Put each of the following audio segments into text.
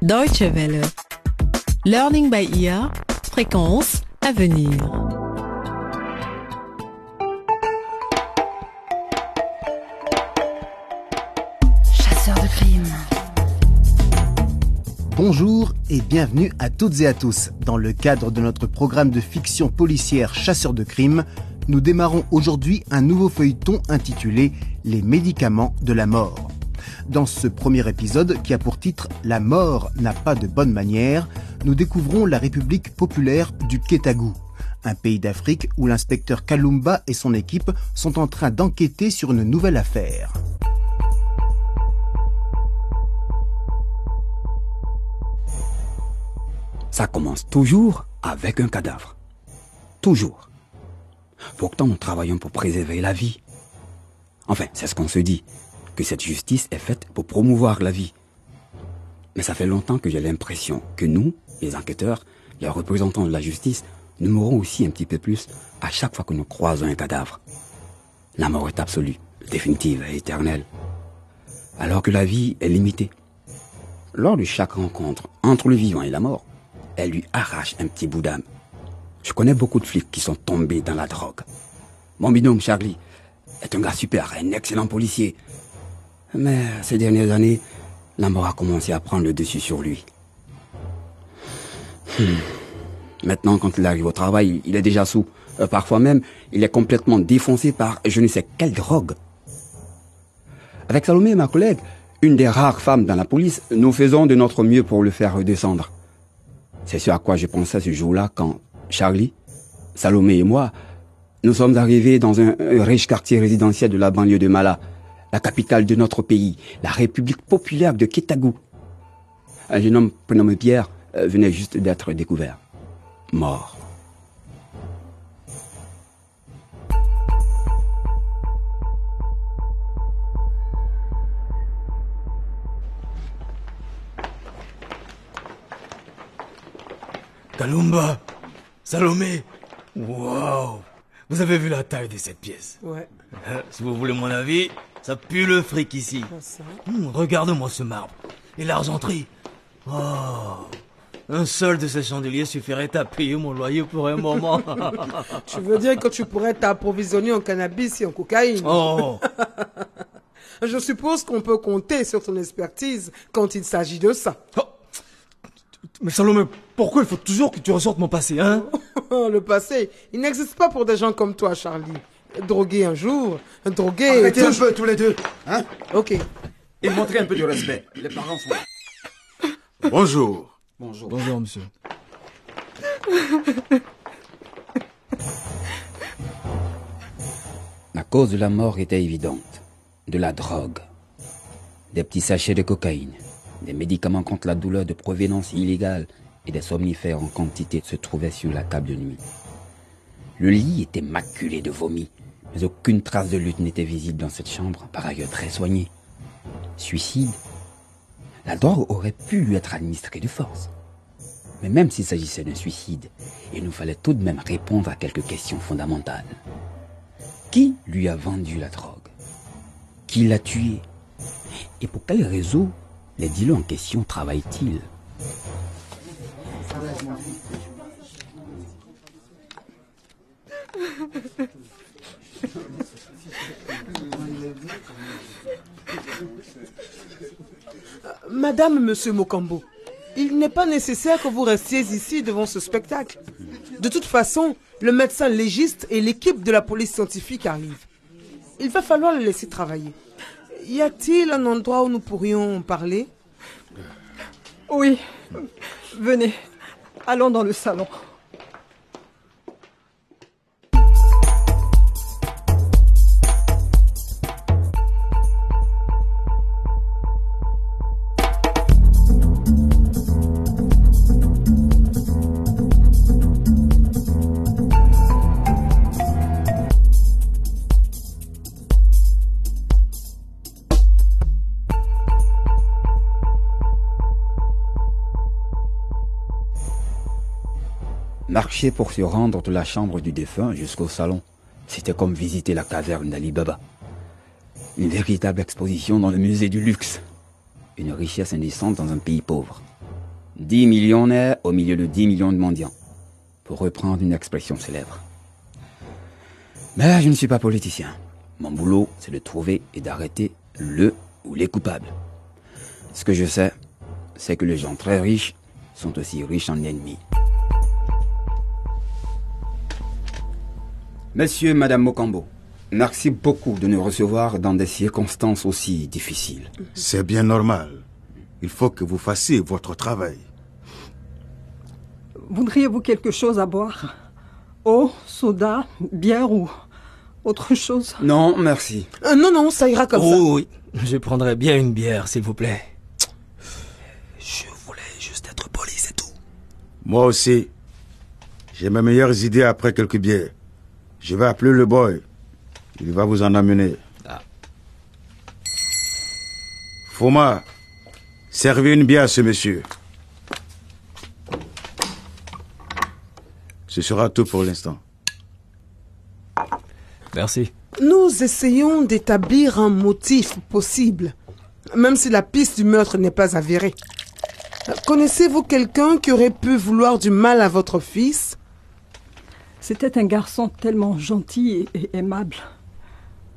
Deutsche Welle. Learning by ear. Fréquence à venir. Chasseur de crime. Bonjour et bienvenue à toutes et à tous. Dans le cadre de notre programme de fiction policière Chasseurs de crime, nous démarrons aujourd'hui un nouveau feuilleton intitulé Les médicaments de la mort. Dans ce premier épisode, qui a pour titre La mort n'a pas de bonne manière, nous découvrons la République populaire du Kétagou, un pays d'Afrique où l'inspecteur Kalumba et son équipe sont en train d'enquêter sur une nouvelle affaire. Ça commence toujours avec un cadavre. Toujours. Pourtant, nous travaillons pour préserver la vie. Enfin, c'est ce qu'on se dit, que cette justice est faite pour promouvoir la vie. Mais ça fait longtemps que j'ai l'impression que nous, les enquêteurs, les représentants de la justice, nous mourons aussi un petit peu plus à chaque fois que nous croisons un cadavre. La mort est absolue, définitive et éternelle. Alors que la vie est limitée. Lors de chaque rencontre entre le vivant et la mort, elle lui arrache un petit bout d'âme. Je connais beaucoup de flics qui sont tombés dans la drogue. Mon binôme Charlie est un gars super, un excellent policier. Mais ces dernières années, la mort a commencé à prendre le dessus sur lui. Hmm. Maintenant, quand il arrive au travail, il est déjà sous. Euh, parfois même, il est complètement défoncé par je ne sais quelle drogue. Avec Salomé, ma collègue, une des rares femmes dans la police, nous faisons de notre mieux pour le faire redescendre. C'est ce à quoi je pensais ce jour-là quand Charlie, Salomé et moi, nous sommes arrivés dans un, un riche quartier résidentiel de la banlieue de Mala, la capitale de notre pays, la République populaire de Kétagou. Un jeune homme prénommé Pierre euh, venait juste d'être découvert. Mort. Kalumba, Salomé, wow, vous avez vu la taille de cette pièce? Ouais. Euh, Si vous voulez mon avis, ça pue le fric ici. ça. Hum, Regarde-moi ce marbre et l'argenterie. Oh, un seul de ces chandeliers suffirait à payer mon loyer pour un moment. Tu veux dire que tu pourrais t'approvisionner en cannabis et en cocaïne? Oh, Je suppose qu'on peut compter sur ton expertise quand il s'agit de ça. Oh. mais Salomé, pourquoi il faut toujours que tu ressortes mon passé, hein? Le passé, il n'existe pas pour des gens comme toi, Charlie. Drogué un jour, drogué... Arrêtez un peu tous les deux, hein Ok. Et montrez un peu de respect. Les parents sont là. Bonjour. Bonjour. Bonjour, monsieur. La cause de la mort était évidente. De la drogue. Des petits sachets de cocaïne. Des médicaments contre la douleur de provenance illégale et des somnifères en quantité se trouvaient sur la table de nuit. Le lit était maculé de vomi, mais aucune trace de lutte n'était visible dans cette chambre, par ailleurs très soignée. Suicide? La drogue aurait pu lui être administrée de force. Mais même s'il s'agissait d'un suicide, il nous fallait tout de même répondre à quelques questions fondamentales. Qui lui a vendu la drogue? Qui l'a tué Et pour quel réseau les dealers en question travaillent-ils? Madame, monsieur Mokambo, il n'est pas nécessaire que vous restiez ici devant ce spectacle. De toute façon, le médecin légiste et l'équipe de la police scientifique arrivent. Il va falloir le laisser travailler. Y a-t-il un endroit où nous pourrions parler? Oui. Venez. Allons dans le salon. Marcher pour se rendre de la chambre du défunt jusqu'au salon, c'était comme visiter la caverne d'Ali Baba. Une véritable exposition dans le musée du luxe. Une richesse indécente dans un pays pauvre. 10 millionnaires au milieu de 10 millions de mendiants, pour reprendre une expression célèbre. Mais je ne suis pas politicien. Mon boulot, c'est de trouver et d'arrêter le ou les coupables. Ce que je sais, c'est que les gens très riches sont aussi riches en ennemis. Monsieur et Madame Mokambo, merci beaucoup de nous recevoir dans des circonstances aussi difficiles. C'est bien normal. Il faut que vous fassiez votre travail. Voudriez-vous quelque chose à boire? Eau, soda, bière ou autre chose? Non, merci. Euh, non, non, ça ira comme ça. Oh oui, je prendrais bien une bière, s'il vous plaît. Je voulais juste être poli, c'est tout. Moi aussi. J'ai mes meilleures idées après quelques bières. Je vais appeler le boy. Il va vous en amener. Ah. Foma, servez une bière à ce monsieur. Ce sera tout pour l'instant. Merci. Nous essayons d'établir un motif possible, même si la piste du meurtre n'est pas avérée. Connaissez-vous quelqu'un qui aurait pu vouloir du mal à votre fils? C'était un garçon tellement gentil et, et aimable.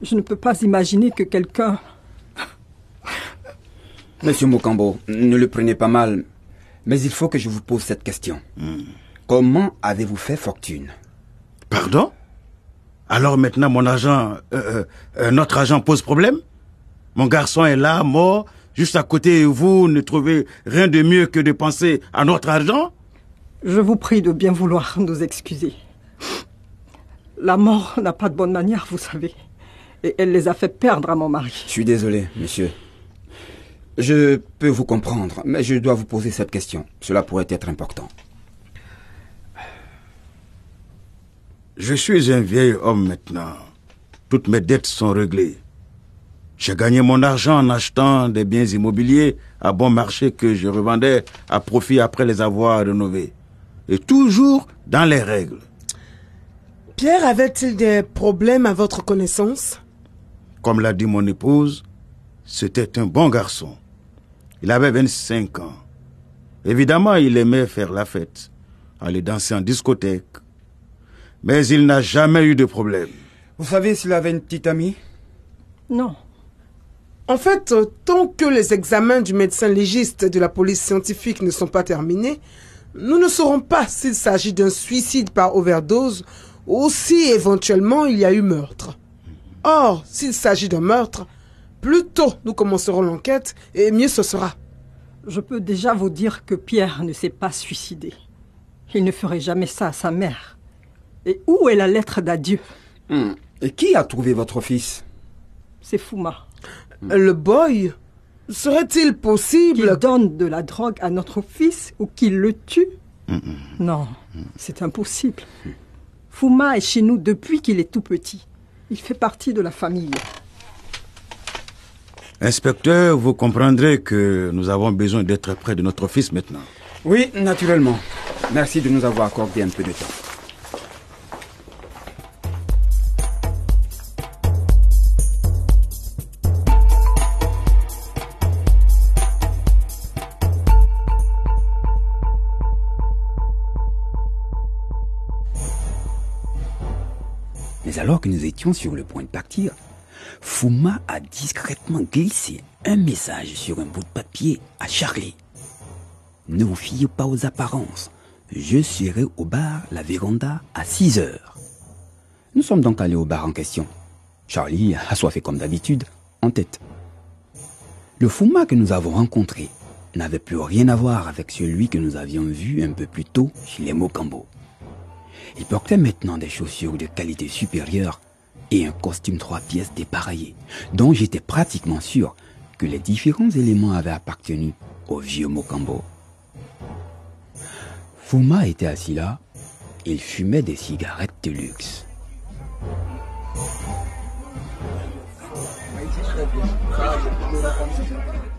Je ne peux pas imaginer que quelqu'un... Monsieur Mokambo, ne le prenez pas mal, mais il faut que je vous pose cette question. Comment avez-vous fait fortune? Pardon? Alors maintenant mon argent, euh, euh, notre argent pose problème? Mon garçon est là, mort, juste à côté et vous ne trouvez rien de mieux que de penser à notre argent? Je vous prie de bien vouloir nous excuser. La mort n'a pas de bonne manière, vous savez. Et elle les a fait perdre à mon mari. Je suis désolé, monsieur. Je peux vous comprendre, mais je dois vous poser cette question. Cela pourrait être important. Je suis un vieil homme maintenant. Toutes mes dettes sont réglées. J'ai gagné mon argent en achetant des biens immobiliers à bon marché que je revendais à profit après les avoir rénovés. Et toujours dans les règles. Pierre avait-il des problèmes à votre connaissance? Comme l'a dit mon épouse, c'était un bon garçon. Il avait 25 ans. Évidemment, il aimait faire la fête, aller danser en discothèque. Mais il n'a jamais eu de problème. Vous savez s'il avait une petite amie? Non. En fait, euh, tant que les examens du médecin légiste et de la police scientifique ne sont pas terminés, nous ne saurons pas s'il s'agit d'un suicide par overdose ou si éventuellement il y a eu meurtre. Or, s'il s'agit d'un meurtre, plus tôt nous commencerons l'enquête et mieux ce sera. Je peux déjà vous dire que Pierre ne s'est pas suicidé. Il ne ferait jamais ça à sa mère. Et où est la lettre d'adieu? Hmm. Et qui a trouvé votre fils? C'est Fouma. Le boy Serait-il Qu'il possible donne de la drogue à notre fils ou qu'il le tue? Non, c'est impossible. Fouma est chez nous depuis qu'il est tout petit. Il fait partie de la famille. Inspecteur, vous comprendrez que nous avons besoin d'être près de notre fils maintenant. Oui, naturellement. Merci de nous avoir accordé un peu de temps. Nous étions sur le point de partir, Fouma a discrètement glissé un message sur un bout de papier à Charlie. Ne vous fiez pas aux apparences. Je serai au bar La Véranda à 6 heures. Nous sommes donc allés au bar en question. Charlie, assoiffé comme d'habitude, en tête. Le Fouma que nous avons rencontré n'avait plus rien à voir avec celui que nous avions vu un peu plus tôt chez les Mokambo. Il portait maintenant des chaussures de qualité supérieure et un costume trois pièces dépareillé, dont j'étais pratiquement sûr que les différents éléments avaient appartenu au vieux Mokambo. Fuma était assis là, il fumait des cigarettes de luxe.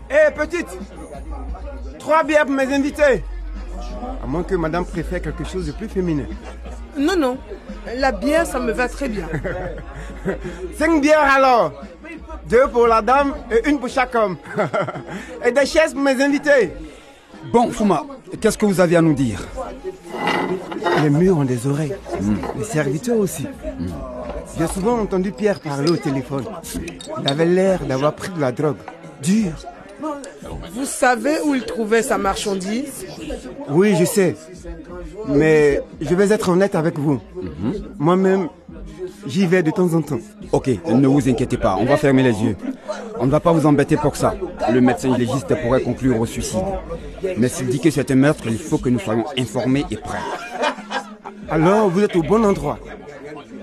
Hé, petite Trois bières pour mes invités À moins que madame préfère quelque chose de plus féminin. Non, non. La bière, ça me va très bien. Cinq bières alors Deux pour la dame et une pour chaque homme. et des chaises pour mes invités Bon, Fouma, qu'est-ce que vous avez à nous dire? Les murs ont des oreilles. Les serviteurs aussi. J'ai souvent entendu Pierre parler au téléphone. Il avait l'air d'avoir pris de la drogue. Dur. Vous savez où il trouvait sa marchandise Oui, je sais. Mais je vais être honnête avec vous. Moi-même, j'y vais de temps en temps. Ok, ne vous inquiétez pas, on va fermer les yeux. On ne va pas vous embêter pour ça. Le médecin légiste pourrait conclure au suicide. Mais s'il dit que c'est un meurtre, il faut que nous soyons informés et prêts. Alors, vous êtes au bon endroit.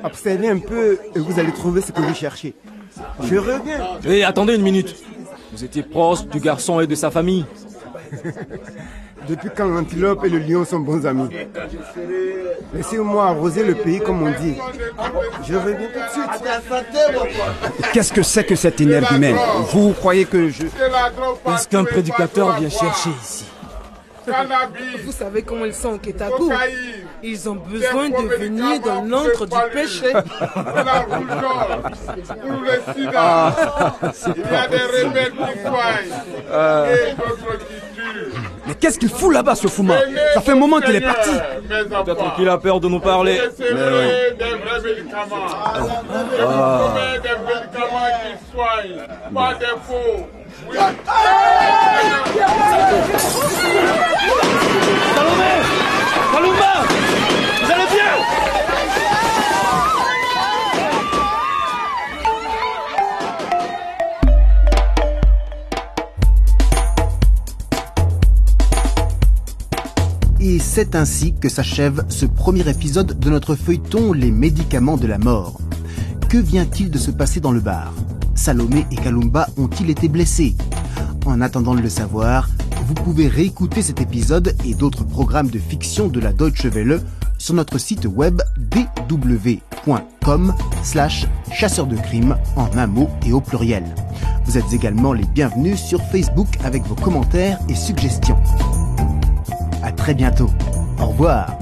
Observez un peu et vous allez trouver ce que vous cherchez. Je reviens. Hé, attendez une minute. Vous étiez proche du garçon et de sa famille. Depuis quand l'antilope et le lion sont bons amis Laissez-moi arroser le pays comme on dit. Je reviens tout de suite. Qu'est-ce que c'est que cette énergumène Vous croyez que je... Est-ce qu'un prédicateur vient chercher ici Vous savez comment ils sont en Kétago Ils ont besoin de venir dans l'antre du péché. Ah, Il y a des rebelles qui soignent et d'autres qui tuent. Mais qu'est-ce qu'il fout là-bas, ce Fouma Ça fait un moment qu'il est parti. Peut-être qu'il a peur de nous parler. C'est vrai, des vrais médicaments. C'est des médicaments qui soignent, pas des faux. Oui. Salomé Bien Et c'est ainsi que s'achève ce premier épisode de notre feuilleton Les médicaments de la mort. Que vient-il de se passer dans le bar? Salomé et Kalumba ont-ils été blessés? En attendant de le savoir, vous pouvez réécouter cet épisode et d'autres programmes de fiction de la Deutsche Welle sur notre site web dw.com slash chasseur de crime en un mot et au pluriel. Vous êtes également les bienvenus sur Facebook avec vos commentaires et suggestions. À très bientôt. Au revoir.